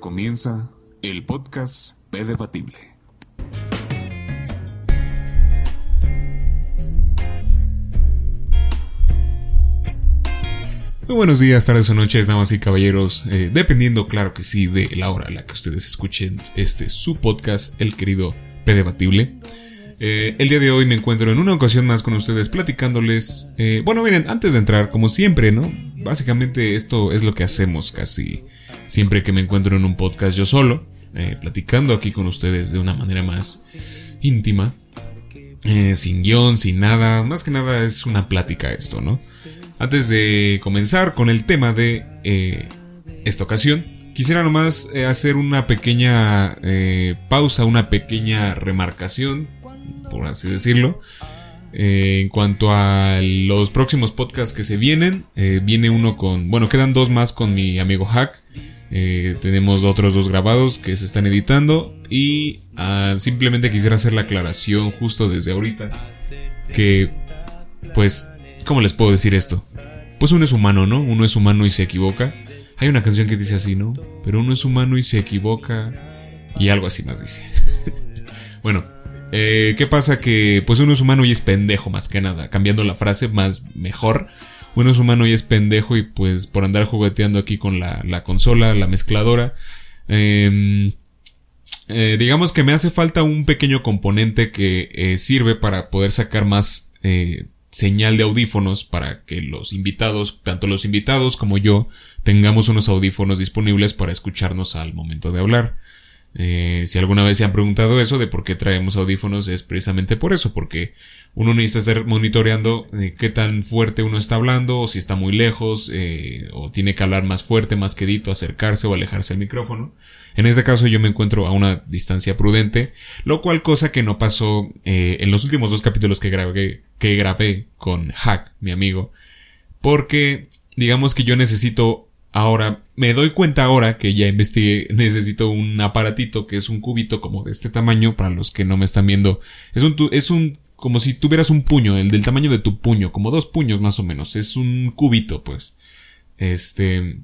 comienza el podcast P Debatible. Muy buenos días, tardes o noches, damas y caballeros, eh, dependiendo, claro que sí, de la hora a la que ustedes escuchen este su podcast, el querido P Debatible. Eh, el día de hoy me encuentro en una ocasión más con ustedes platicándoles. eh, bueno, miren, antes de entrar, como siempre, ¿no? Básicamente esto es lo que hacemos casi siempre que me encuentro en un podcast yo solo, eh, platicando aquí con ustedes de una manera más íntima, eh, sin guion, sin nada. Más que nada es una plática esto, ¿no? Antes de comenzar con el tema de eh, esta ocasión, quisiera nomás hacer una pequeña pausa, una pequeña remarcación, por así decirlo. En cuanto a los próximos podcasts que se vienen, viene uno con, bueno, quedan dos más con mi amigo Hack. Eh, tenemos otros dos grabados que se están editando y ah, simplemente quisiera hacer la aclaración justo desde ahorita que, pues, ¿cómo les puedo decir esto? Pues uno es humano, ¿no? Uno es humano y se equivoca. Hay una canción que dice así, ¿no? Pero uno es humano y se equivoca y algo así más dice. bueno, eh, ¿qué pasa? Que pues uno es humano y es pendejo más que nada. Cambiando la frase más mejor. Uno es humano y es pendejo y pues por andar jugueteando aquí con la, la consola, la mezcladora. Eh, eh, digamos que me hace falta un pequeño componente que eh, sirve para poder sacar más eh, señal de audífonos para que los invitados, tanto los invitados como yo, tengamos unos audífonos disponibles para escucharnos al momento de hablar. Eh, si alguna vez se han preguntado eso de por qué traemos audífonos es precisamente por eso, porque uno necesita estar monitoreando eh, qué tan fuerte uno está hablando, o si está muy lejos, eh, o tiene que hablar más fuerte, más quedito, acercarse o alejarse del micrófono. En este caso yo me encuentro a una distancia prudente, lo cual cosa que no pasó en los últimos dos capítulos que grabé, que grabé con Hack, mi amigo, porque digamos que yo necesito ahora, me doy cuenta ahora que ya investigué, necesito un aparatito que es un cubito como de este tamaño, para los que no me están viendo, es un, es un, como si tuvieras un puño, el del tamaño de tu puño, como dos puños más o menos, es un cubito pues, este,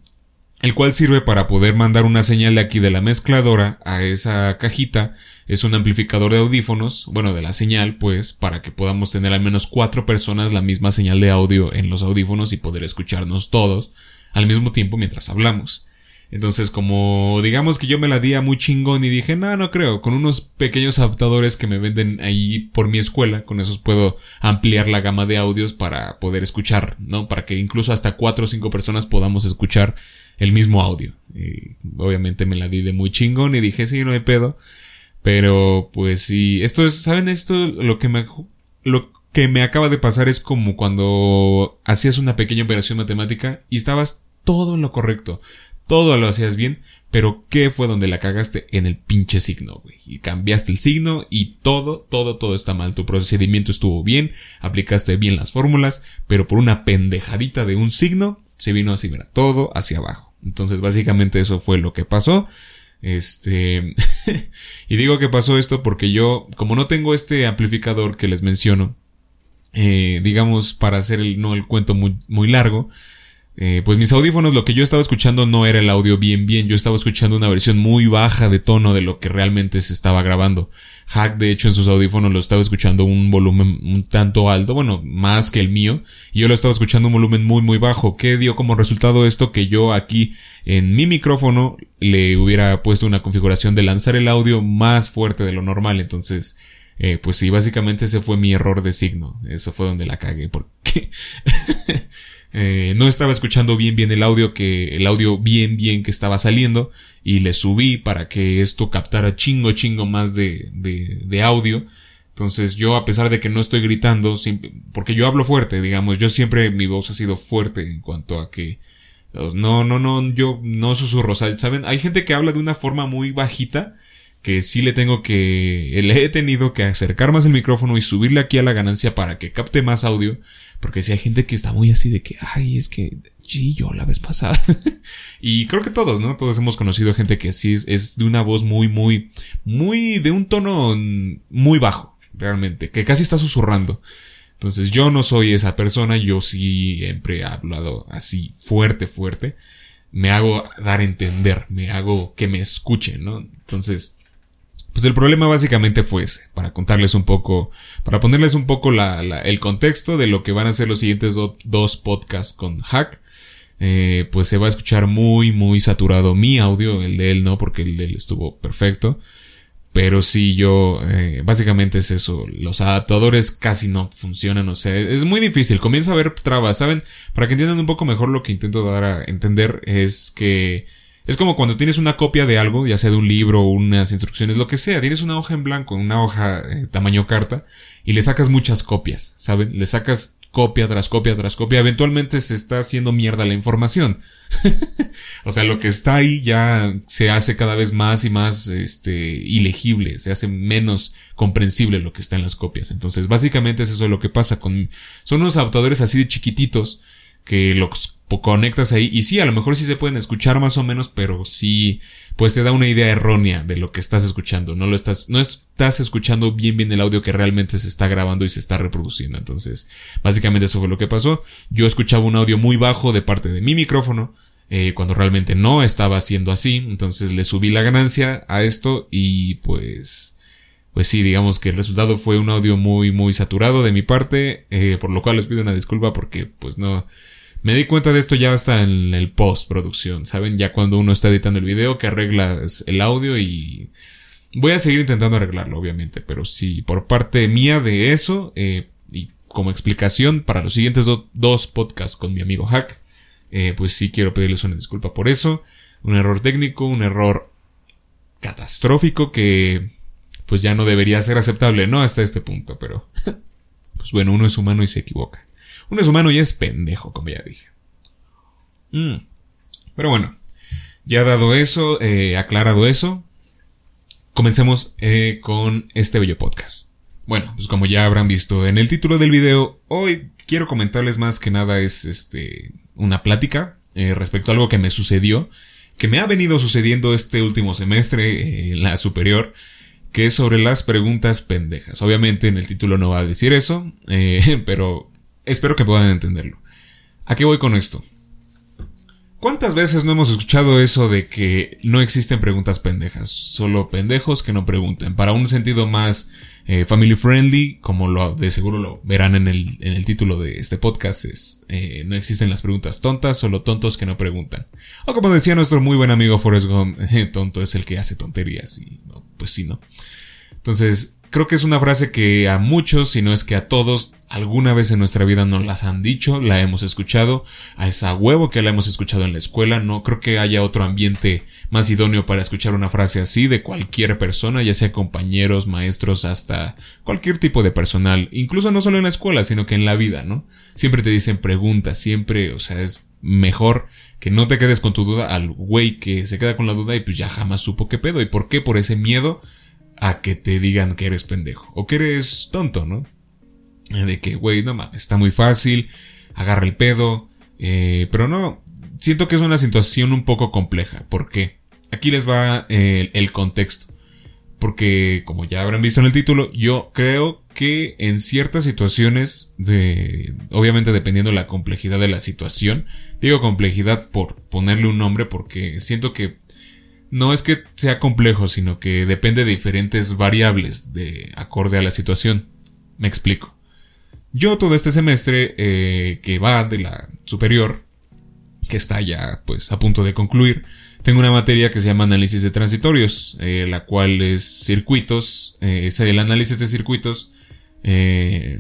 el cual sirve para poder mandar una señal de aquí de la mezcladora a esa cajita. Es un amplificador de audífonos, bueno, de la señal, pues, para que podamos tener al menos cuatro personas la misma señal de audio en los audífonos y poder escucharnos todos al mismo tiempo mientras hablamos. Entonces, como digamos que yo me la di a muy chingón y dije, no, no creo, con unos pequeños adaptadores que me venden ahí por mi escuela, con esos puedo ampliar la gama de audios para poder escuchar, ¿no? Para que incluso hasta cuatro o cinco personas podamos escuchar el mismo audio. Y obviamente me la di de muy chingón y dije, sí, no hay pedo. Pero, pues sí, esto es, ¿saben esto? Lo que me, lo que me acaba de pasar es como cuando hacías una pequeña operación matemática y estabas todo lo correcto. Todo lo hacías bien, pero ¿qué fue donde la cagaste? En el pinche signo, güey. Y cambiaste el signo y todo, todo, todo está mal. Tu procedimiento estuvo bien, aplicaste bien las fórmulas, pero por una pendejadita de un signo, se vino así, mira, todo hacia abajo. Entonces, básicamente eso fue lo que pasó. Este, y digo que pasó esto porque yo, como no tengo este amplificador que les menciono, eh, digamos, para hacer el, no el cuento muy, muy largo, eh, pues mis audífonos, lo que yo estaba escuchando no era el audio bien bien, yo estaba escuchando una versión muy baja de tono de lo que realmente se estaba grabando. Hack, de hecho, en sus audífonos lo estaba escuchando un volumen un tanto alto, bueno, más que el mío, y yo lo estaba escuchando un volumen muy muy bajo. ¿Qué dio como resultado esto? Que yo aquí en mi micrófono le hubiera puesto una configuración de lanzar el audio más fuerte de lo normal, entonces, eh, pues sí, básicamente ese fue mi error de signo. Eso fue donde la cagué, porque eh, no estaba escuchando bien bien el audio que, el audio bien bien que estaba saliendo y le subí para que esto captara chingo chingo más de, de, de audio. Entonces yo a pesar de que no estoy gritando, porque yo hablo fuerte, digamos, yo siempre mi voz ha sido fuerte en cuanto a que no, no, no, yo no susurro, ¿saben? Hay gente que habla de una forma muy bajita que sí le tengo que, le he tenido que acercar más el micrófono y subirle aquí a la ganancia para que capte más audio, porque si hay gente que está muy así de que, ay, es que, sí, yo la vez pasada. y creo que todos, ¿no? Todos hemos conocido gente que sí es, es de una voz muy, muy, muy, de un tono muy bajo, realmente, que casi está susurrando. Entonces yo no soy esa persona, yo sí siempre he hablado así fuerte, fuerte. me hago dar a entender, me hago que me escuchen, ¿no? Entonces, pues el problema básicamente fue ese, para contarles un poco, para ponerles un poco la, el contexto de lo que van a ser los siguientes dos podcasts con Hack. Eh, pues se va a escuchar muy, muy saturado mi audio, el de él no, porque el de él estuvo perfecto. Pero sí, yo, eh, básicamente es eso. Los adaptadores casi no funcionan, o sea, es muy difícil. Comienza a haber trabas, ¿saben? Para que entiendan un poco mejor lo que intento dar a entender es que es como cuando tienes una copia de algo, ya sea de un libro, unas instrucciones, lo que sea. Tienes una hoja en blanco, una hoja eh, tamaño carta, y le sacas muchas copias, ¿saben? Le sacas copia tras copia tras copia, eventualmente se está haciendo mierda la información. o sea, lo que está ahí ya se hace cada vez más y más este ilegible, se hace menos comprensible lo que está en las copias. Entonces, básicamente es eso lo que pasa con son unos adaptadores así de chiquititos que los conectas ahí y sí, a lo mejor sí se pueden escuchar más o menos, pero sí pues te da una idea errónea de lo que estás escuchando, no lo estás no estás escuchando bien bien el audio que realmente se está grabando y se está reproduciendo. Entonces, básicamente eso fue lo que pasó. Yo escuchaba un audio muy bajo de parte de mi micrófono eh, cuando realmente no estaba haciendo así, entonces le subí la ganancia a esto y pues pues sí, digamos que el resultado fue un audio muy, muy saturado de mi parte, eh, por lo cual les pido una disculpa porque pues no, me di cuenta de esto ya hasta en el postproducción, ¿saben? Ya cuando uno está editando el video que arreglas el audio y voy a seguir intentando arreglarlo, obviamente, pero sí, por parte mía de eso, eh, y como explicación para los siguientes dos podcasts con mi amigo Hack, eh, pues sí quiero pedirles una disculpa por eso, un error técnico, un error catastrófico que pues ya no debería ser aceptable, ¿no? Hasta este punto, pero pues bueno, uno es humano y se equivoca. Uno es humano y es pendejo, como ya dije. Mm. Pero bueno, ya dado eso, eh, aclarado eso, comencemos eh, con este bello podcast. Bueno, pues como ya habrán visto en el título del video, hoy quiero comentarles más que nada es este una plática eh, respecto a algo que me sucedió, que me ha venido sucediendo este último semestre en la superior, que es sobre las preguntas pendejas. Obviamente en el título no va a decir eso, pero Espero que puedan entenderlo. ¿A qué voy con esto? ¿Cuántas veces no hemos escuchado eso de que no existen preguntas pendejas? Solo pendejos que no pregunten. Para un sentido más eh, family friendly, como lo de seguro lo verán en el, en el título de este podcast, es eh, no existen las preguntas tontas, solo tontos que no preguntan. O como decía nuestro muy buen amigo Forrest Gump, tonto es el que hace tonterías y no, pues sí, ¿no? Entonces, creo que es una frase que a muchos, si no es que a todos, alguna vez en nuestra vida nos las han dicho, la hemos escuchado, a esa huevo que la hemos escuchado en la escuela, no creo que haya otro ambiente más idóneo para escuchar una frase así de cualquier persona, ya sea compañeros, maestros, hasta cualquier tipo de personal, incluso no solo en la escuela, sino que en la vida, ¿no? Siempre te dicen preguntas, siempre, o sea, es mejor que no te quedes con tu duda al güey que se queda con la duda y pues ya jamás supo qué pedo. Y por qué por ese miedo a que te digan que eres pendejo o que eres tonto, ¿no? de que, güey, no mames, está muy fácil, agarra el pedo, eh, pero no, siento que es una situación un poco compleja. ¿Por qué? Aquí les va el, el contexto. Porque, como ya habrán visto en el título, yo creo que en ciertas situaciones de, obviamente dependiendo de la complejidad de la situación, digo complejidad por ponerle un nombre porque siento que no es que sea complejo, sino que depende de diferentes variables de acorde a la situación. Me explico. Yo todo este semestre eh, que va de la superior, que está ya pues a punto de concluir, tengo una materia que se llama análisis de transitorios, eh, la cual es circuitos, eh, es el análisis de circuitos, eh,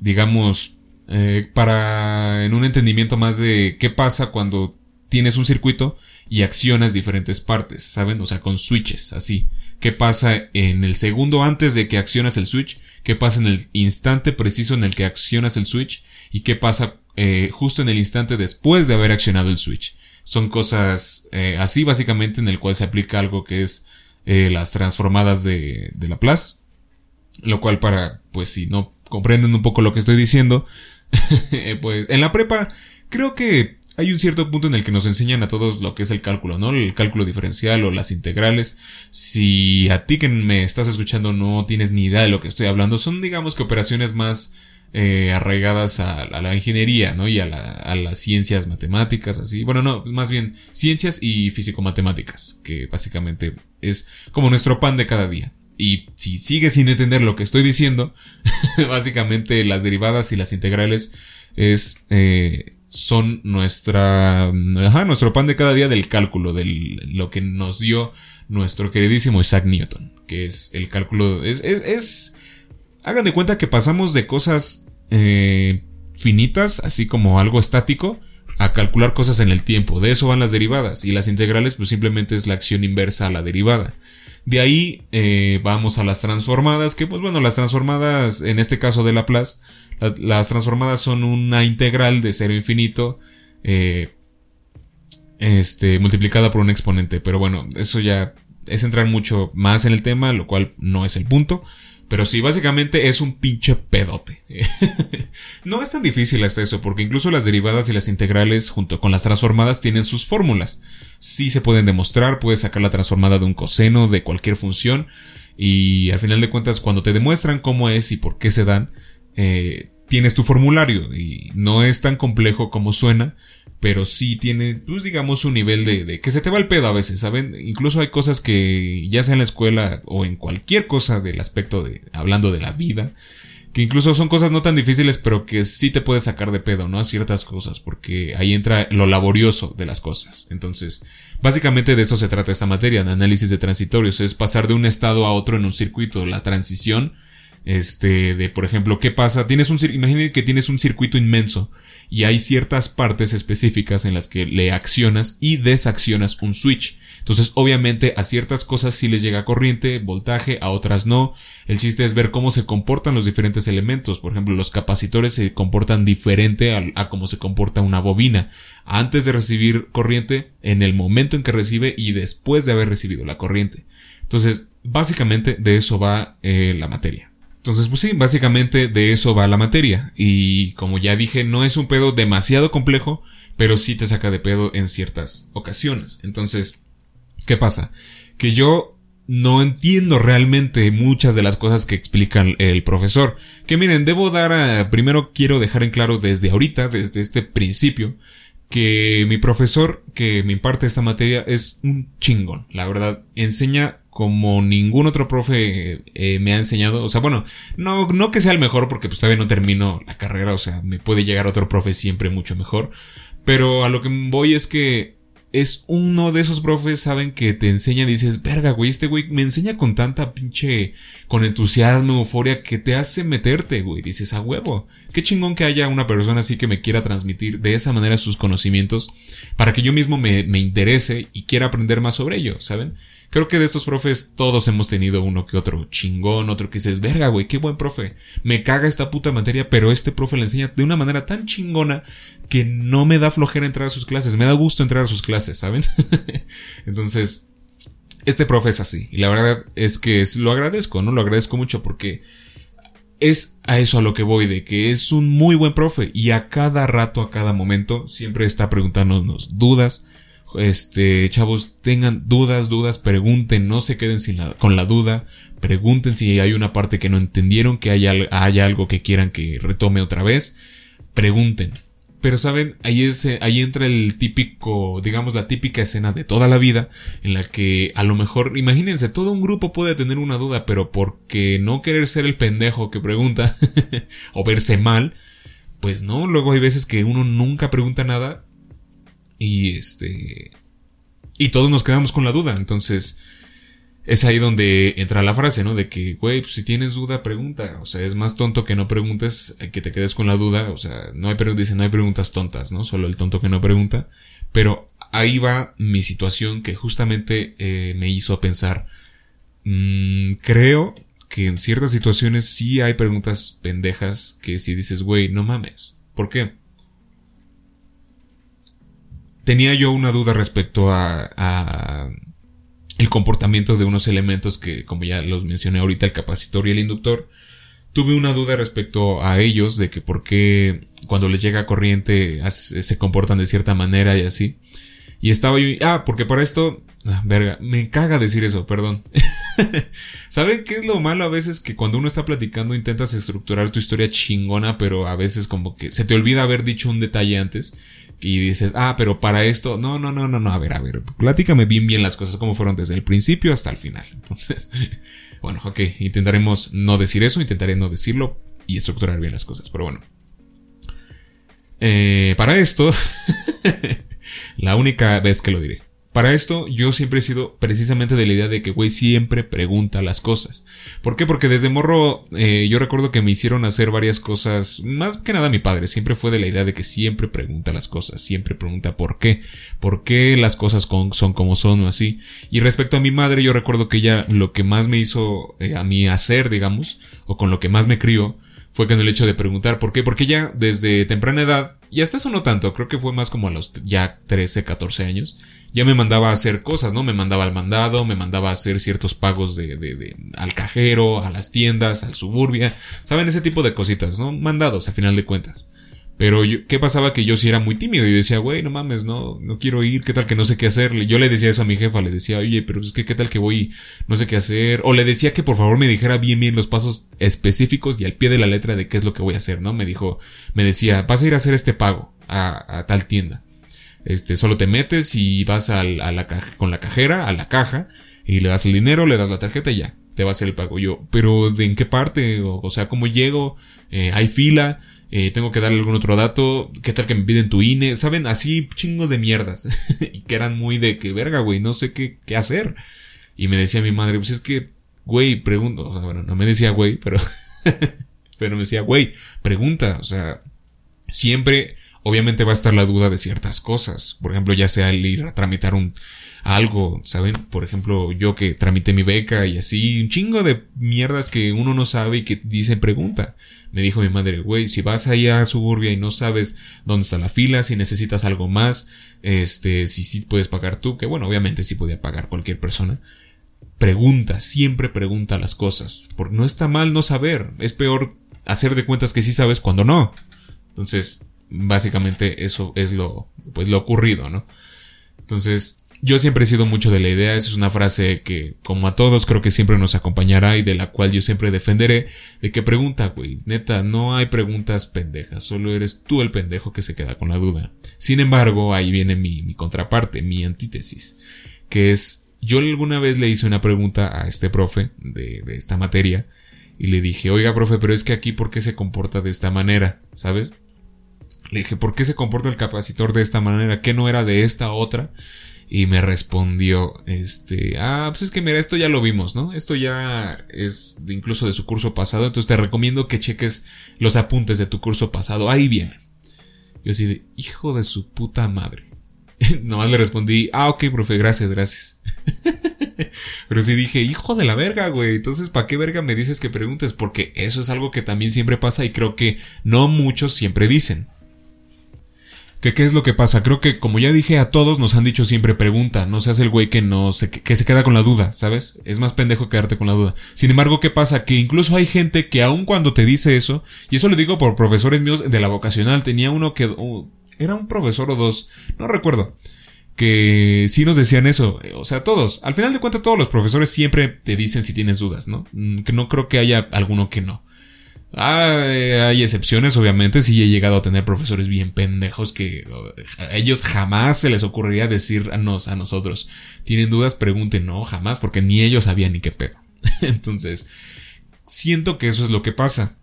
digamos, eh, para en un entendimiento más de qué pasa cuando tienes un circuito y accionas diferentes partes, ¿saben? O sea, con switches, así. ¿Qué pasa en el segundo antes de que accionas el switch? qué pasa en el instante preciso en el que accionas el switch y qué pasa eh, justo en el instante después de haber accionado el switch. Son cosas eh, así básicamente en el cual se aplica algo que es eh, las transformadas de, de Laplace. Lo cual para, pues si no comprenden un poco lo que estoy diciendo, pues en la prepa creo que hay un cierto punto en el que nos enseñan a todos lo que es el cálculo, ¿no? El cálculo diferencial o las integrales. Si a ti que me estás escuchando no tienes ni idea de lo que estoy hablando, son digamos que operaciones más eh, arraigadas a, la ingeniería, ¿no? Y a, las ciencias matemáticas, así. Bueno, no, más bien ciencias y físico-matemáticas, que básicamente es como nuestro pan de cada día. Y si sigues sin entender lo que estoy diciendo, básicamente las derivadas y las integrales es, eh, son nuestra, ajá, nuestro pan de cada día del cálculo, de lo que nos dio nuestro queridísimo Isaac Newton, que es el cálculo, es, es, es hagan de cuenta que pasamos de cosas eh, finitas, así como algo estático, a calcular cosas en el tiempo. De eso van las derivadas. Y las integrales, pues simplemente es la acción inversa a la derivada. De ahí eh, vamos a las transformadas, que pues bueno, las transformadas, en este caso de Laplace, las transformadas son una integral de cero infinito, eh, este, multiplicada por un exponente. Pero bueno, eso ya es entrar mucho más en el tema, lo cual no es el punto. Pero sí, básicamente es un pinche pedote. no es tan difícil hasta eso, porque incluso las derivadas y las integrales, junto con las transformadas, tienen sus fórmulas. Sí se pueden demostrar, puedes sacar la transformada de un coseno, de cualquier función, y al final de cuentas, cuando te demuestran cómo es y por qué se dan, eh, tienes tu formulario, y no es tan complejo como suena, pero sí tiene, pues digamos, un nivel de, de, que se te va el pedo a veces, ¿saben? Incluso hay cosas que, ya sea en la escuela o en cualquier cosa del aspecto de, hablando de la vida, que incluso son cosas no tan difíciles, pero que sí te puedes sacar de pedo, ¿no? A ciertas cosas, porque ahí entra lo laborioso de las cosas. Entonces, básicamente de eso se trata esta materia, de análisis de transitorios, es pasar de un estado a otro en un circuito, la transición, este, de, por ejemplo, ¿qué pasa? Tienes un, imagínate que tienes un circuito inmenso, y hay ciertas partes específicas en las que le accionas y desaccionas un switch. Entonces, obviamente, a ciertas cosas sí les llega corriente, voltaje, a otras no. El chiste es ver cómo se comportan los diferentes elementos. Por ejemplo, los capacitores se comportan diferente a, cómo se comporta una bobina. Antes de recibir corriente, en el momento en que recibe y después de haber recibido la corriente. Entonces, básicamente de eso va eh, la materia. Entonces, pues sí, básicamente de eso va la materia. Y como ya dije, no es un pedo demasiado complejo, pero sí te saca de pedo en ciertas ocasiones. Entonces, ¿qué pasa? Que yo no entiendo realmente muchas de las cosas que explica el profesor. Que miren, debo dar a, primero quiero dejar en claro desde ahorita, desde este principio, que mi profesor que me imparte esta materia es un chingón. La verdad, enseña como ningún otro profe eh, me ha enseñado. O sea, bueno, no, no que sea el mejor porque pues todavía no termino la carrera, o sea, me puede llegar otro profe siempre mucho mejor. Pero a lo que voy es que es uno de esos profes, saben, que te enseña dices, verga, güey, este güey me enseña con tanta pinche, con entusiasmo, euforia, que te hace meterte, güey. Dices, a huevo. Qué chingón que haya una persona así que me quiera transmitir de esa manera sus conocimientos para que yo mismo me, me interese y quiera aprender más sobre ello, ¿saben? Creo que de estos profes todos hemos tenido uno que otro chingón, otro que dices, verga, güey, qué buen profe. Me caga esta puta materia, pero este profe le enseña de una manera tan chingona que no me da flojera entrar a sus clases, me da gusto entrar a sus clases, ¿saben? Entonces, este profe es así. Y la verdad es que lo agradezco, ¿no? Lo agradezco mucho porque es a eso a lo que voy, de que es un muy buen profe y a cada rato, a cada momento, siempre está preguntándonos dudas, este, chavos, tengan dudas, dudas, pregunten, no se queden sin con la duda, pregunten si hay una parte que no entendieron, que haya, algo que quieran que retome otra vez, pregunten. Pero saben, ahí es, ahí entra el típico, digamos la típica escena de toda la vida, en la que a lo mejor, imagínense, todo un grupo puede tener una duda, pero porque no querer ser el pendejo que pregunta, o verse mal, pues no, luego hay veces que uno nunca pregunta nada y este. Y todos nos quedamos con la duda. Entonces. Es ahí donde entra la frase, ¿no? De que, güey, pues si tienes duda, pregunta. O sea, es más tonto que no preguntes, que te quedes con la duda. O sea, no hay, no hay preguntas tontas, ¿no? Solo el tonto que no pregunta. Pero ahí va mi situación que justamente eh, me hizo pensar. Mmm, creo que en ciertas situaciones sí hay preguntas pendejas que si dices, güey, no mames. ¿Por qué? Tenía yo una duda respecto a, el comportamiento de unos elementos que, como ya los mencioné ahorita, el capacitor y el inductor. Tuve una duda respecto a ellos, de que por qué cuando les llega corriente se comportan de cierta manera y así. Y estaba yo, ah, porque para esto, ah, verga, me caga decir eso, perdón. ¿Saben qué es lo malo a veces? Que cuando uno está platicando intentas estructurar tu historia chingona, pero a veces como que se te olvida haber dicho un detalle antes y dices, ah, pero para esto, no, no, no, no, no, a ver, a ver, platícame bien, bien las cosas como fueron desde el principio hasta el final. Entonces, bueno, ok, intentaremos no decir eso, intentaré no decirlo y estructurar bien las cosas, pero bueno. Eh, para esto, la única vez que lo diré. Para esto yo siempre he sido precisamente de la idea de que güey siempre pregunta las cosas. ¿Por qué? Porque desde morro eh, yo recuerdo que me hicieron hacer varias cosas, más que nada mi padre, siempre fue de la idea de que siempre pregunta las cosas, siempre pregunta por qué, por qué las cosas son como son o así. Y respecto a mi madre yo recuerdo que ella lo que más me hizo eh, a mí hacer, digamos, o con lo que más me crió, fue con el hecho de preguntar por qué, porque ella desde temprana edad, y hasta eso no tanto, creo que fue más como a los ya 13, 14 años, ya me mandaba a hacer cosas, ¿no? Me mandaba al mandado, me mandaba a hacer ciertos pagos de, de, de, al cajero, a las tiendas, al suburbia, ¿saben? Ese tipo de cositas, ¿no? Mandados, a final de cuentas. Pero yo, ¿qué pasaba? Que yo sí era muy tímido. Yo decía, güey, no mames, no, no quiero ir, ¿qué tal que no sé qué hacer? Yo le decía eso a mi jefa, le decía, oye, pero es que qué tal que voy, no sé qué hacer. O le decía que por favor me dijera bien, bien los pasos específicos y al pie de la letra de qué es lo que voy a hacer, ¿no? Me dijo, me decía, vas a ir a hacer este pago a, a tal tienda. Este, solo te metes y vas a la caja, con la cajera a la caja y le das el dinero, le das la tarjeta y ya, te va a hacer el pago. Yo, pero ¿de en qué parte? O, sea, ¿cómo llego? Eh, ¿Hay fila? Eh, tengo que darle algún otro dato, qué tal que me piden tu INE, saben, así chingos de mierdas, y que eran muy de que verga, güey, no sé qué, qué hacer. Y me decía mi madre, pues es que, güey, pregunto, o sea, bueno, no me decía güey, pero, pero me decía, güey, pregunta, o sea, siempre, obviamente va a estar la duda de ciertas cosas. Por ejemplo, ya sea el ir a tramitar un algo, ¿saben? Por ejemplo, yo que tramité mi beca y así, un chingo de mierdas que uno no sabe y que dicen pregunta. Me dijo mi madre, güey, si vas ahí a Suburbia y no sabes dónde está la fila, si necesitas algo más, este, si sí puedes pagar tú, que bueno, obviamente sí podía pagar cualquier persona. Pregunta, siempre pregunta las cosas, porque no está mal no saber, es peor hacer de cuentas que sí sabes cuando no. Entonces, básicamente eso es lo, pues lo ocurrido, ¿no? Entonces, yo siempre he sido mucho de la idea, esa es una frase que, como a todos, creo que siempre nos acompañará y de la cual yo siempre defenderé, de que pregunta, güey, neta, no hay preguntas pendejas, solo eres tú el pendejo que se queda con la duda. Sin embargo, ahí viene mi, mi contraparte, mi antítesis, que es, yo alguna vez le hice una pregunta a este profe de, de esta materia, y le dije, oiga, profe, pero es que aquí, ¿por qué se comporta de esta manera? ¿Sabes? Le dije, ¿por qué se comporta el capacitor de esta manera? ¿Qué no era de esta otra? Y me respondió, este, ah, pues es que mira, esto ya lo vimos, ¿no? Esto ya es incluso de su curso pasado, entonces te recomiendo que cheques los apuntes de tu curso pasado, ahí vienen. Yo así de, hijo de su puta madre. Nomás le respondí, ah, ok, profe, gracias, gracias. Pero sí dije, hijo de la verga, güey. Entonces, ¿para qué verga me dices que preguntes? Porque eso es algo que también siempre pasa y creo que no muchos siempre dicen que qué es lo que pasa. Creo que, como ya dije, a todos nos han dicho siempre pregunta, no seas el güey que no se, que se queda con la duda, ¿sabes? Es más pendejo quedarte con la duda. Sin embargo, ¿qué pasa? Que incluso hay gente que aun cuando te dice eso, y eso lo digo por profesores míos de la vocacional, tenía uno que, era un profesor o dos, no recuerdo, que sí nos decían eso, o sea, todos, al final de cuentas todos los profesores siempre te dicen si tienes dudas, ¿no? Mm, que no creo que haya alguno que no. Ah, hay excepciones, obviamente. Sí he llegado a tener profesores bien pendejos que a ellos jamás se les ocurriría decirnos a nosotros. Tienen dudas, pregunten, no, jamás, porque ni ellos sabían ni qué pedo. Entonces, siento que eso es lo que pasa.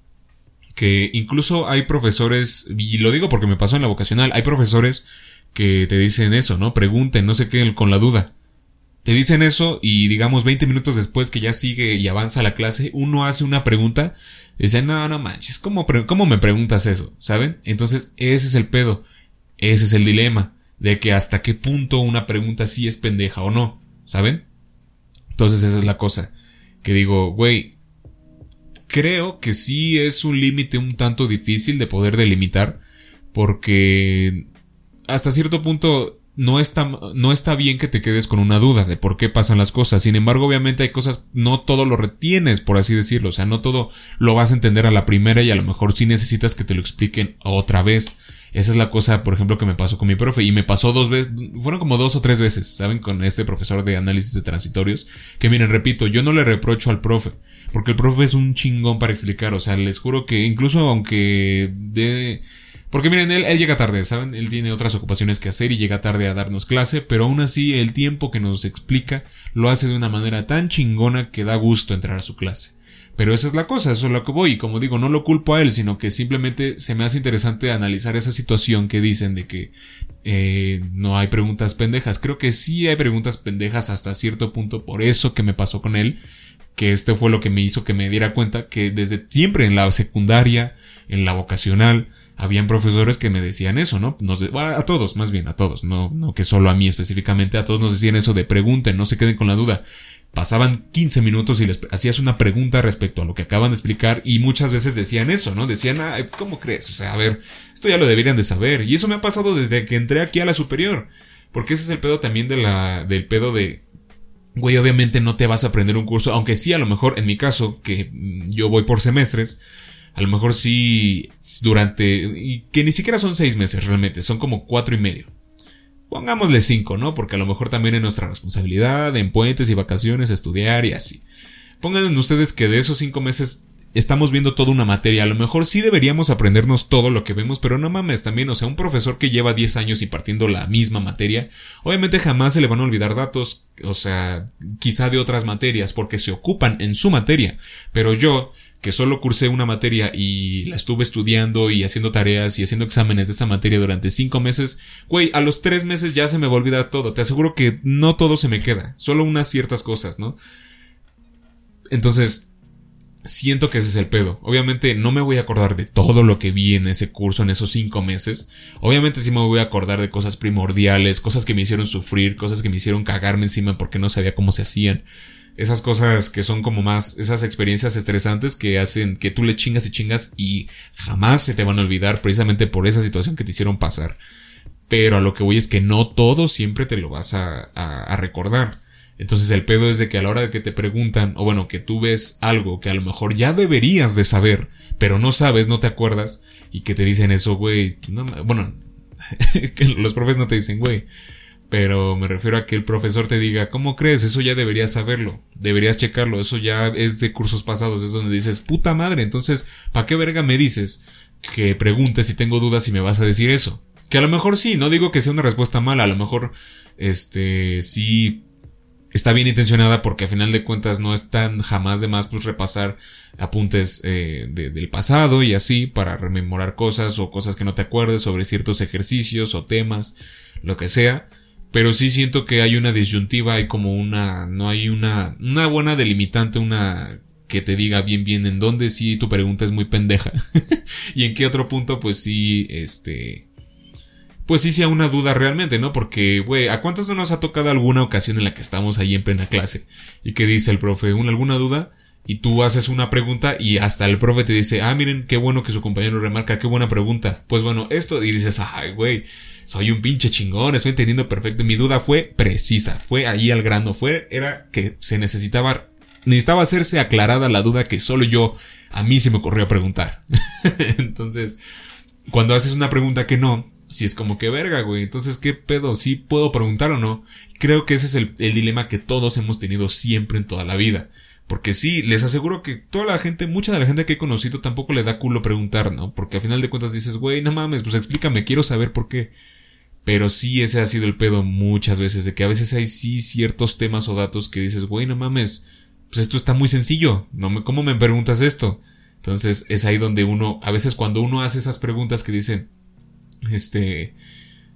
Que incluso hay profesores, y lo digo porque me pasó en la vocacional, hay profesores que te dicen eso, ¿no? Pregunten, no sé qué, con la duda. Te dicen eso y digamos 20 minutos después que ya sigue y avanza la clase, uno hace una pregunta Dice, no, no manches, ¿cómo, ¿cómo me preguntas eso? ¿Saben? Entonces, ese es el pedo. Ese es el dilema. De que hasta qué punto una pregunta sí es pendeja o no. ¿Saben? Entonces, esa es la cosa. Que digo, güey, creo que sí es un límite un tanto difícil de poder delimitar. Porque hasta cierto punto no está, no está bien que te quedes con una duda de por qué pasan las cosas. Sin embargo, obviamente hay cosas, no todo lo retienes, por así decirlo. O sea, no todo lo vas a entender a la primera y a lo mejor sí necesitas que te lo expliquen otra vez. Esa es la cosa, por ejemplo, que me pasó con mi profe. Y me pasó dos veces, fueron como dos o tres veces, ¿saben? Con este profesor de análisis de transitorios. Que miren, repito, yo no le reprocho al profe. Porque el profe es un chingón para explicar. O sea, les juro que incluso aunque de... Porque miren, él, él llega tarde, ¿saben? Él tiene otras ocupaciones que hacer y llega tarde a darnos clase, pero aún así el tiempo que nos explica lo hace de una manera tan chingona que da gusto entrar a su clase. Pero esa es la cosa, eso es lo que voy. Y como digo, no lo culpo a él, sino que simplemente se me hace interesante analizar esa situación que dicen de que eh, no hay preguntas pendejas. Creo que sí hay preguntas pendejas hasta cierto punto por eso que me pasó con él. Que este fue lo que me hizo que me diera cuenta que desde siempre en la secundaria, en la vocacional, habían profesores que me decían eso, ¿no? Nos a todos, más bien, a todos, no, no que solo a mí específicamente, a todos nos decían eso de pregunten, no se queden con la duda pasaban 15 minutos y les hacías una pregunta respecto a lo que acaban de explicar y muchas veces decían eso, ¿no? Decían, ah, ¿cómo crees? O sea, a ver, esto ya lo deberían de saber. Y eso me ha pasado desde que entré aquí a la superior. Porque ese es el pedo también del pedo de, güey, obviamente no te vas a aprender un curso, aunque sí, a lo mejor, en mi caso, que yo voy por semestres, a lo mejor sí, durante, y que ni siquiera son seis meses realmente, son como cuatro y medio pongámosle cinco, ¿no? Porque a lo mejor también es nuestra responsabilidad en puentes y vacaciones estudiar y así. Pongan ustedes que de esos cinco meses estamos viendo toda una materia. A lo mejor sí deberíamos aprendernos todo lo que vemos, pero no mames también. O sea, un profesor que lleva 10 años impartiendo la misma materia, obviamente jamás se le van a olvidar datos, o sea, quizá de otras materias, porque se ocupan en su materia. Pero yo, que solo cursé una materia y la estuve estudiando y haciendo tareas y haciendo exámenes de esa materia durante cinco meses, güey, a los tres meses ya se me va a olvidar todo. Te aseguro que no todo se me queda, solo unas ciertas cosas, ¿no? Entonces, siento que ese es el pedo. Obviamente no me voy a acordar de todo lo que vi en ese curso en esos cinco meses. Obviamente sí me voy a acordar de cosas primordiales, cosas que me hicieron sufrir, cosas que me hicieron cagarme encima porque no sabía cómo se hacían esas cosas que son como más, esas experiencias estresantes que hacen que tú le chingas y chingas y jamás se te van a olvidar precisamente por esa situación que te hicieron pasar. Pero a lo que voy es que no todo siempre te lo vas a, a, recordar. Entonces el pedo es de que a la hora de que te preguntan, o bueno, que tú ves algo que a lo mejor ya deberías de saber, pero no sabes, no te acuerdas, y que te dicen eso, güey, no, bueno, que los profes no te dicen, güey, pero me refiero a que el profesor te diga, ¿cómo crees? Eso ya deberías saberlo, deberías checarlo, eso ya es de cursos pasados, es donde dices, puta madre, entonces, ¿para qué verga me dices? Que preguntes si tengo dudas y me vas a decir eso. Que a lo mejor sí, no digo que sea una respuesta mala, a lo mejor, este, sí está bien intencionada porque a final de cuentas no es tan jamás de más pues repasar apuntes eh, del pasado y así para rememorar cosas o cosas que no te acuerdes sobre ciertos ejercicios o temas, lo que sea pero sí siento que hay una disyuntiva, hay como una, no hay una, una buena delimitante, una que te diga bien bien en dónde sí tu pregunta es muy pendeja y en qué otro punto pues sí, este, pues sí sea una duda realmente, ¿no? Porque, güey, ¿a cuántos nos ha tocado alguna ocasión en la que estamos ahí en plena clase y que dice el profe, ¿alguna duda? Y tú haces una pregunta y hasta el profe te dice, ah, miren, qué bueno que su compañero remarca, qué buena pregunta. Pues bueno, esto, y dices, ay, güey, soy un pinche chingón, estoy entendiendo perfecto. Mi duda fue precisa, fue ahí al grano, fue, era que se necesitaba, necesitaba hacerse aclarada la duda que solo yo, a mí se me ocurrió preguntar. Entonces, cuando haces una pregunta que no, si es como que verga, güey. Entonces, ¿qué pedo? ¿Sí puedo preguntar o no? Creo que ese es el, el dilema que todos hemos tenido siempre en toda la vida. Porque sí, les aseguro que toda la gente, mucha de la gente que he conocido tampoco le da culo preguntar, ¿no? Porque al final de cuentas dices, güey, no mames, pues explícame, quiero saber por qué. Pero sí, ese ha sido el pedo muchas veces, de que a veces hay sí ciertos temas o datos que dices, güey, no mames, pues esto está muy sencillo, no me, ¿cómo me preguntas esto? Entonces es ahí donde uno, a veces cuando uno hace esas preguntas que dicen, este,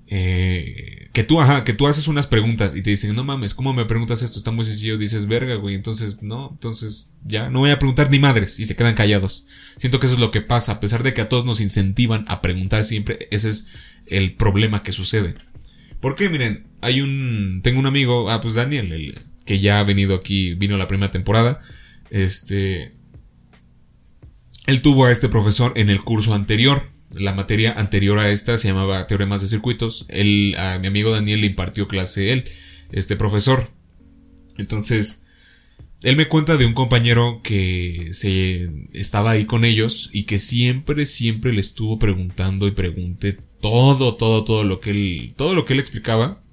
eh, que tú, ajá, que tú haces unas preguntas y te dicen, no mames, ¿cómo me preguntas esto? Está muy sencillo, dices, verga, güey, entonces, no, entonces, ya, no voy a preguntar ni madres y se quedan callados. Siento que eso es lo que pasa, a pesar de que a todos nos incentivan a preguntar siempre, ese es el problema que sucede. Porque, miren, hay un, tengo un amigo, ah, pues Daniel, el, que ya ha venido aquí, vino la primera temporada, este, él tuvo a este profesor en el curso anterior, la materia anterior a esta se llamaba teoremas de circuitos. Él, a mi amigo Daniel le impartió clase él, este profesor. Entonces, él me cuenta de un compañero que se estaba ahí con ellos y que siempre, siempre le estuvo preguntando y pregunte todo, todo, todo lo que él, todo lo que él explicaba,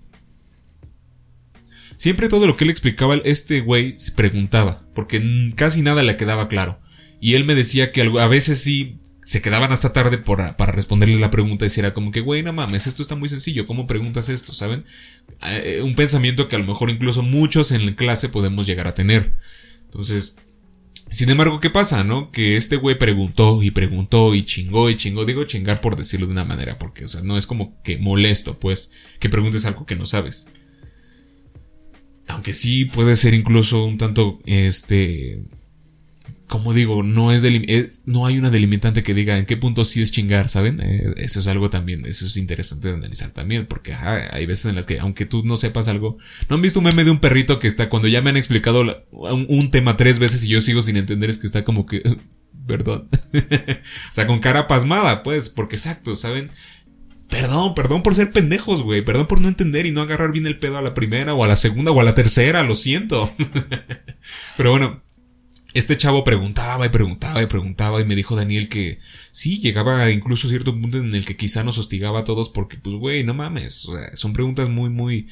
siempre todo lo que él explicaba, este güey se preguntaba, porque casi nada le quedaba claro. Y él me decía que a veces sí se quedaban hasta tarde para responderle la pregunta y si era como que, güey, no mames, esto está muy sencillo, ¿cómo preguntas esto? ¿Saben? Eh, un pensamiento que a lo mejor incluso muchos en la clase podemos llegar a tener. Entonces, sin embargo, ¿qué pasa, no? Que este güey preguntó y preguntó y chingó y chingó. Digo chingar por decirlo de una manera, porque, o sea, no es como que molesto, pues, que preguntes algo que no sabes. Aunque sí puede ser incluso un tanto, este, como digo, no es, no hay una delimitante que diga en qué punto sí es chingar, ¿saben? Eh, eso es algo también, eso es interesante de analizar también, porque hay veces en las que, aunque tú no sepas algo, ¿no han visto un meme de un perrito que está, cuando ya me han explicado un, tema tres veces y yo sigo sin entender, es que está como que, perdón, o sea, con cara pasmada, pues, porque exacto, ¿saben? Perdón, perdón por ser pendejos, güey. Perdón por no entender y no agarrar bien el pedo a la primera o a la segunda o a la tercera, lo siento. Pero bueno, este chavo preguntaba y preguntaba y preguntaba y me dijo Daniel que sí, llegaba incluso a cierto punto en el que quizá nos hostigaba a todos porque pues güey, no mames, son preguntas muy muy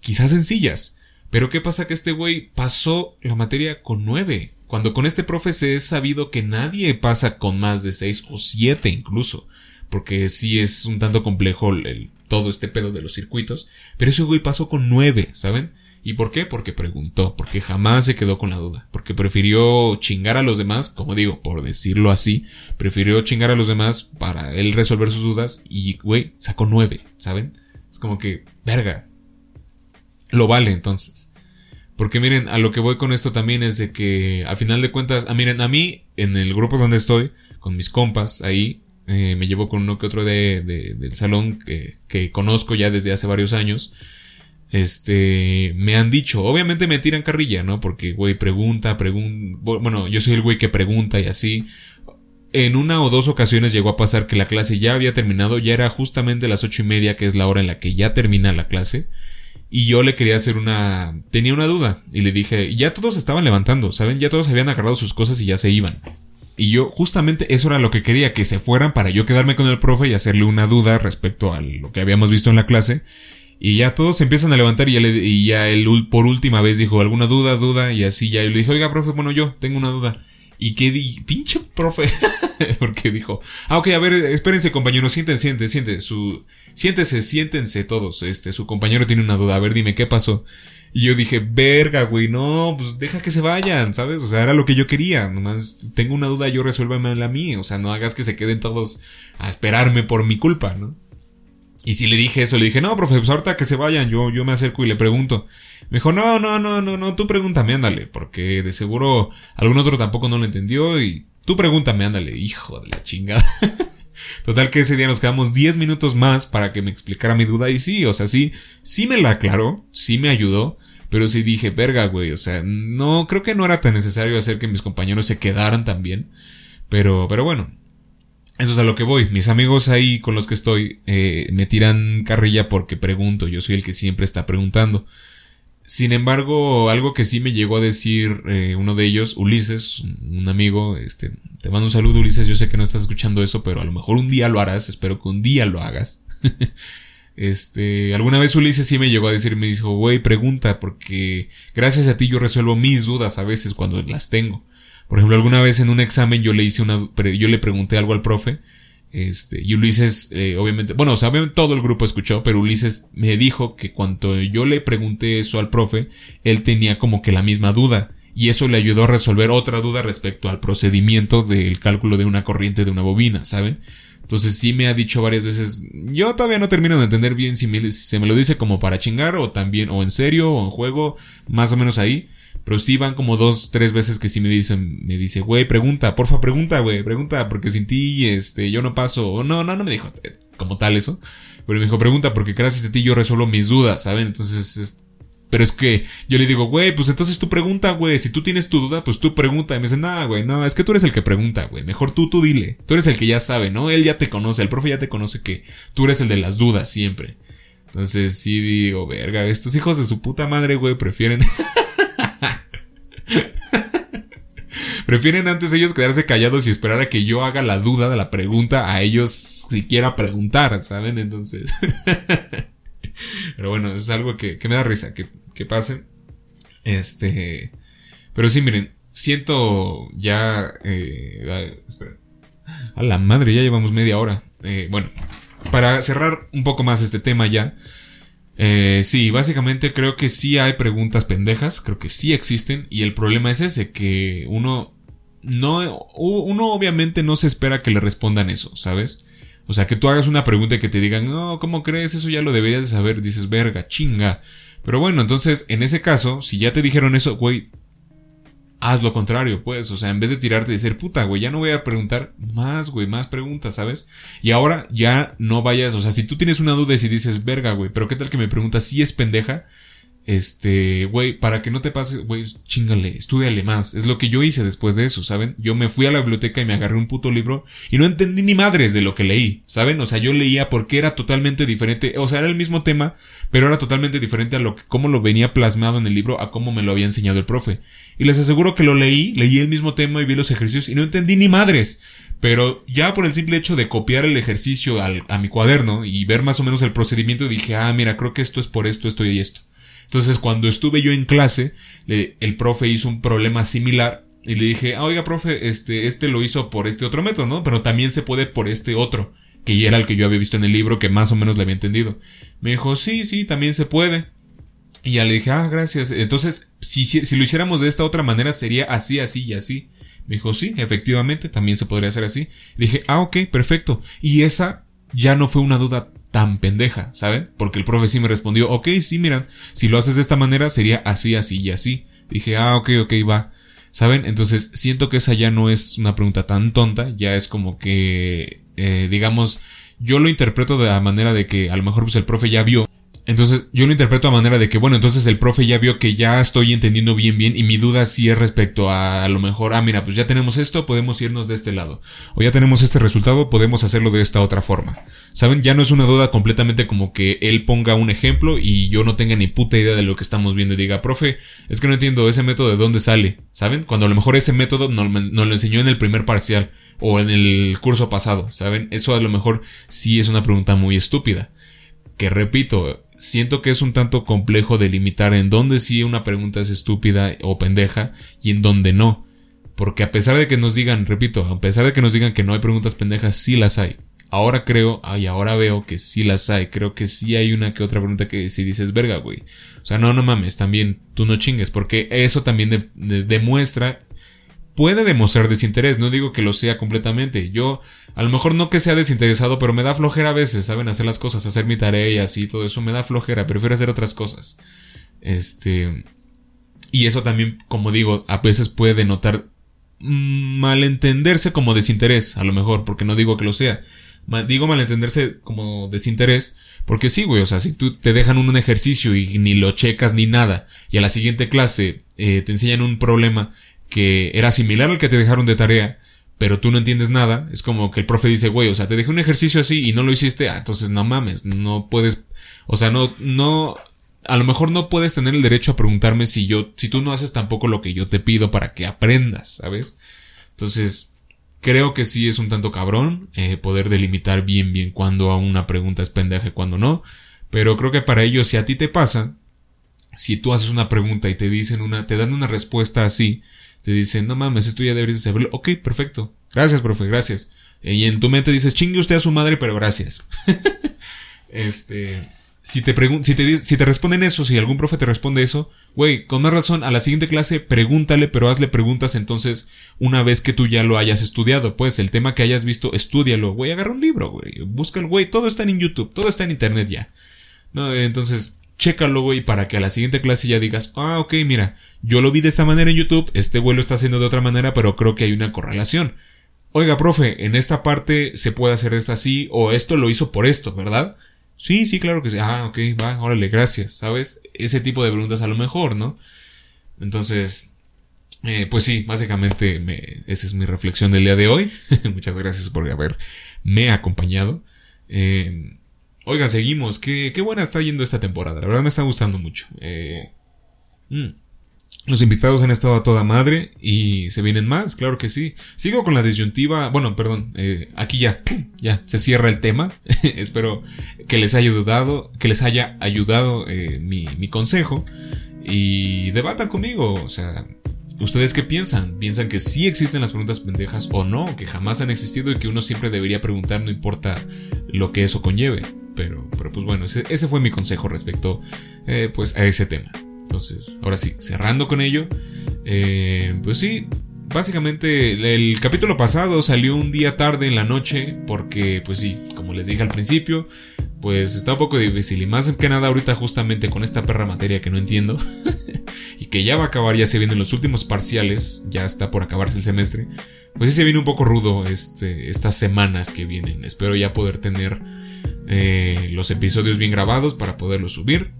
quizás sencillas. Pero qué pasa que este güey pasó la materia con nueve, cuando con este profe se es sabido que nadie pasa con más de seis o siete incluso, porque sí es un tanto complejo el, todo este pedo de los circuitos, pero ese güey pasó con nueve, ¿saben? ¿Y por qué? Porque preguntó, porque jamás se quedó con la duda, porque prefirió chingar a los demás, como digo, por decirlo así, prefirió chingar a los demás para él resolver sus dudas y, güey, sacó nueve, ¿saben? Es como que, verga, lo vale entonces. Porque miren, a lo que voy con esto también es de que, a final de cuentas, ah, miren, a mí, en el grupo donde estoy, con mis compas, ahí, eh, me llevo con uno que otro de, del salón que, que conozco ya desde hace varios años, este, me han dicho, obviamente me tiran carrilla, ¿no? Porque, güey, pregunta, pregunta, bueno, yo soy el güey que pregunta y así. En una o dos ocasiones llegó a pasar que la clase ya había terminado, ya era justamente las ocho y media, que es la hora en la que ya termina la clase. Y yo le quería hacer una, tenía una duda, y le dije, ya todos estaban levantando, ¿saben? Ya todos habían agarrado sus cosas y ya se iban. Y yo justamente eso era lo que quería, que se fueran para yo quedarme con el profe y hacerle una duda respecto a lo que habíamos visto en la clase y ya todos se empiezan a levantar y ya, le, y ya él por última vez dijo, ¿alguna duda, duda? Y así ya. Y le dije, oiga, profe, bueno, yo tengo una duda. Y que di, pinche profe. Porque dijo, ah, ok, a ver, espérense, compañero, siéntense, siéntense, siéntense, su, siéntense, siéntense todos. Este, su compañero tiene una duda. A ver, dime, ¿qué pasó? Y yo dije, verga, güey, no, pues deja que se vayan, ¿sabes? O sea, era lo que yo quería. Nomás tengo una duda, yo resuélveme la mía. O sea, no hagas que se queden todos a esperarme por mi culpa, ¿no? Y si le dije eso, le dije, no, profe, pues ahorita que se vayan, yo, yo me acerco y le pregunto. Me dijo, no, no, no, no, no, tú pregúntame, ándale, porque de seguro algún otro tampoco no lo entendió y tú pregúntame, ándale, hijo de la chingada. Total que ese día nos quedamos 10 minutos más para que me explicara mi duda y sí, o sea, sí, sí me la aclaró, sí me ayudó, pero sí dije, verga, güey, o sea, no, creo que no era tan necesario hacer que mis compañeros se quedaran también, pero, pero bueno, eso es a lo que voy. Mis amigos ahí con los que estoy eh, me tiran carrilla porque pregunto. Yo soy el que siempre está preguntando. Sin embargo, algo que sí me llegó a decir eh, uno de ellos, Ulises, un amigo, este, te mando un saludo Ulises, yo sé que no estás escuchando eso, pero a lo mejor un día lo harás, espero que un día lo hagas. este, alguna vez Ulises sí me llegó a decir, me dijo, güey, pregunta, porque gracias a ti yo resuelvo mis dudas a veces cuando las tengo. Por ejemplo, alguna vez en un examen yo le hice una, yo le pregunté algo al profe, este, y Ulises, eh, obviamente, bueno, o sea, todo el grupo escuchó, pero Ulises me dijo que cuando yo le pregunté eso al profe, él tenía como que la misma duda, y eso le ayudó a resolver otra duda respecto al procedimiento del cálculo de una corriente de una bobina, ¿saben? Entonces sí me ha dicho varias veces, yo todavía no termino de entender bien si, me, si se me lo dice como para chingar o también, o en serio, o en juego, más o menos ahí. Pero sí van como dos, tres veces que sí me dicen, me dice, güey, pregunta, porfa, pregunta, güey, pregunta, porque sin ti, este, yo no paso. No, no, no me dijo eh, como tal eso. Pero me dijo, pregunta, porque gracias a ti yo resuelvo mis dudas, ¿saben? Entonces, es, pero es que yo le digo, güey, pues entonces tú pregunta, güey. Si tú tienes tu duda, pues tú pregunta. Y me dice, nada, güey, no, es que tú eres el que pregunta, güey. Mejor tú, tú dile. Tú eres el que ya sabe, ¿no? Él ya te conoce, el profe ya te conoce que tú eres el de las dudas siempre. Entonces sí digo, verga, estos hijos de su puta madre, güey, prefieren prefieren antes ellos quedarse callados y esperar a que yo haga la duda de la pregunta a ellos siquiera preguntar, ¿saben? Entonces. pero bueno, es algo que, que me da risa que, que pase. Este. Pero sí, miren, siento ya... Eh, a la madre, ya llevamos media hora. Eh, bueno, para cerrar un poco más este tema ya. Eh, sí, básicamente creo que sí hay preguntas pendejas, creo que sí existen y el problema es ese, que uno no, uno obviamente no se espera que le respondan eso, ¿sabes? O sea, que tú hagas una pregunta y que te digan, no, ¿cómo crees? Eso ya lo deberías de saber. Dices, verga, chinga. Pero bueno, entonces, en ese caso, si ya te dijeron eso, güey, haz lo contrario, pues. O sea, en vez de tirarte y decir, puta, güey, ya no voy a preguntar más, güey, más preguntas, ¿sabes? Y ahora ya no vayas, o sea, si tú tienes una duda y si dices, verga, güey, pero qué tal que me preguntas si es pendeja, este, güey, para que no te pase, güey, chingale, estudiale más. Es lo que yo hice después de eso, ¿saben? Yo me fui a la biblioteca y me agarré un puto libro y no entendí ni madres de lo que leí, ¿saben? O sea, yo leía porque era totalmente diferente, o sea, era el mismo tema, pero era totalmente diferente a lo que, cómo lo venía plasmado en el libro a cómo me lo había enseñado el profe. Y les aseguro que lo leí, leí el mismo tema y vi los ejercicios y no entendí ni madres. Pero ya por el simple hecho de copiar el ejercicio al, a mi cuaderno y ver más o menos el procedimiento dije, ah, mira, creo que esto es por esto, esto y esto. Entonces, cuando estuve yo en clase, el profe hizo un problema similar y le dije, ah, oiga, profe, este, este lo hizo por este otro método, ¿no? Pero también se puede por este otro, que ya era el que yo había visto en el libro, que más o menos le había entendido. Me dijo, sí, sí, también se puede. Y ya le dije, ah, gracias. Entonces, si, si, si lo hiciéramos de esta otra manera, sería así, así y así. Me dijo, sí, efectivamente, también se podría hacer así. dije, ah, ok, perfecto. Y esa ya no fue una duda tan pendeja, ¿saben? Porque el profe sí me respondió, ok, sí, miran, si lo haces de esta manera sería así, así y así. Dije, ah, ok, ok, va. ¿Saben? Entonces siento que esa ya no es una pregunta tan tonta, ya es como que, eh, digamos, yo lo interpreto de la manera de que a lo mejor pues el profe ya vio entonces yo lo interpreto a manera de que, bueno, entonces el profe ya vio que ya estoy entendiendo bien bien y mi duda sí es respecto a a lo mejor, ah, mira, pues ya tenemos esto, podemos irnos de este lado. O ya tenemos este resultado, podemos hacerlo de esta otra forma. ¿Saben? Ya no es una duda completamente como que él ponga un ejemplo y yo no tenga ni puta idea de lo que estamos viendo y diga, profe, es que no entiendo ese método de dónde sale. ¿Saben? Cuando a lo mejor ese método nos, nos lo enseñó en el primer parcial o en el curso pasado. ¿Saben? Eso a lo mejor sí es una pregunta muy estúpida. Que repito, siento que es un tanto complejo delimitar en dónde sí una pregunta es estúpida o pendeja y en dónde no. Porque a pesar de que nos digan, repito, a pesar de que nos digan que no hay preguntas pendejas, sí las hay. Ahora creo, ay, ahora veo que sí las hay. Creo que sí hay una que otra pregunta que si dices verga, güey. O sea, no, no mames, también tú no chingues, porque eso también demuestra puede demostrar desinterés, no digo que lo sea completamente. Yo, a lo mejor no que sea desinteresado, pero me da flojera a veces, ¿saben? Hacer las cosas, hacer mi tarea y así, todo eso me da flojera, prefiero hacer otras cosas. Este. Y eso también, como digo, a veces puede denotar malentenderse como desinterés, a lo mejor, porque no digo que lo sea. Digo malentenderse como desinterés, porque sí, güey, o sea, si tú te dejan un ejercicio y ni lo checas ni nada, y a la siguiente clase eh, te enseñan un problema que era similar al que te dejaron de tarea, pero tú no entiendes nada, es como que el profe dice, güey, o sea, te dejé un ejercicio así y no lo hiciste, ah, entonces no mames, no puedes, o sea, no, no, a lo mejor no puedes tener el derecho a preguntarme si yo, si tú no haces tampoco lo que yo te pido para que aprendas, ¿sabes? Entonces, creo que sí es un tanto cabrón eh, poder delimitar bien bien cuando a una pregunta es pendeja y cuando no, pero creo que para ello si a ti te pasa, si tú haces una pregunta y te dicen una, te dan una respuesta así, te dicen, no mames, esto ya deberías saberlo. Ok, perfecto. Gracias, profe, gracias. Y en tu mente dices, chingue usted a su madre, pero gracias. este, si te si te, si te responden eso, si algún profe te responde eso, güey, con más razón, a la siguiente clase pregúntale, pero hazle preguntas entonces una vez que tú ya lo hayas estudiado. Pues el tema que hayas visto, estudialo, güey, agarra un libro, güey, busca el güey, todo está en YouTube, todo está en internet ya. No, entonces, chécalo, güey, para que a la siguiente clase ya digas, ah, ok, mira, yo lo vi de esta manera en YouTube, este vuelo está haciendo de otra manera, pero creo que hay una correlación. Oiga, profe, en esta parte se puede hacer esto así, o esto lo hizo por esto, ¿verdad? Sí, sí, claro que sí. Ah, ok, va, órale, gracias, ¿sabes? Ese tipo de preguntas a lo mejor, ¿no? Entonces, eh, pues sí, básicamente me, esa es mi reflexión del día de hoy. Muchas gracias por haberme acompañado. Eh, Oiga, seguimos. Qué, qué buena está yendo esta temporada. La verdad me está gustando mucho. Eh, mm. Los invitados han estado a toda madre y se vienen más, claro que sí. Sigo con la disyuntiva, bueno, perdón, eh, aquí ya, ya, se cierra el tema. Espero que les haya ayudado, que les haya ayudado eh, mi, mi consejo y debatan conmigo, o sea, ¿Ustedes qué piensan? ¿Piensan que sí existen las preguntas pendejas o no? Que jamás han existido y que uno siempre debería preguntar no importa lo que eso conlleve. Pero, pero pues bueno, ese, fue mi consejo respecto eh, pues a ese tema. Entonces, ahora sí, cerrando con ello, eh, pues sí, básicamente el capítulo pasado salió un día tarde en la noche porque, pues sí, como les dije al principio, pues está un poco difícil y más que nada ahorita justamente con esta perra materia que no entiendo y que ya va a acabar, ya se vienen los últimos parciales, ya está por acabarse el semestre, pues sí se viene un poco rudo este, estas semanas que vienen. Espero ya poder tener eh, los episodios bien grabados para poderlos subir.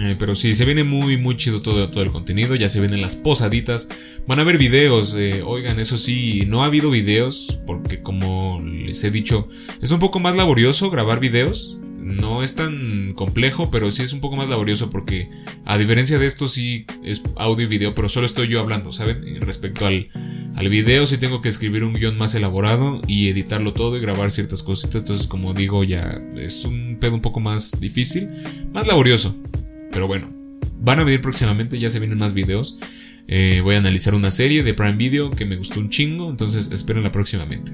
Eh, pero sí, se viene muy, muy chido todo, todo el contenido. Ya se vienen las posaditas. Van a haber videos. Eh, oigan, eso sí, no ha habido videos. Porque como les he dicho, es un poco más laborioso grabar videos. No es tan complejo, pero sí es un poco más laborioso porque a diferencia de esto sí es audio y video, pero solo estoy yo hablando, ¿saben? Respecto al, al video sí tengo que escribir un guion más elaborado y editarlo todo y grabar ciertas cositas. Entonces, como digo, ya es un pedo un poco más difícil, más laborioso. Pero bueno, van a venir próximamente, ya se vienen más videos. Eh, voy a analizar una serie de Prime Video que me gustó un chingo, entonces espérenla próximamente.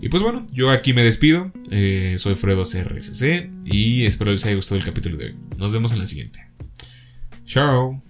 Y pues bueno, yo aquí me despido. Eh, soy Fredo CRSC y espero les haya gustado el capítulo de hoy. Nos vemos en la siguiente. Chao.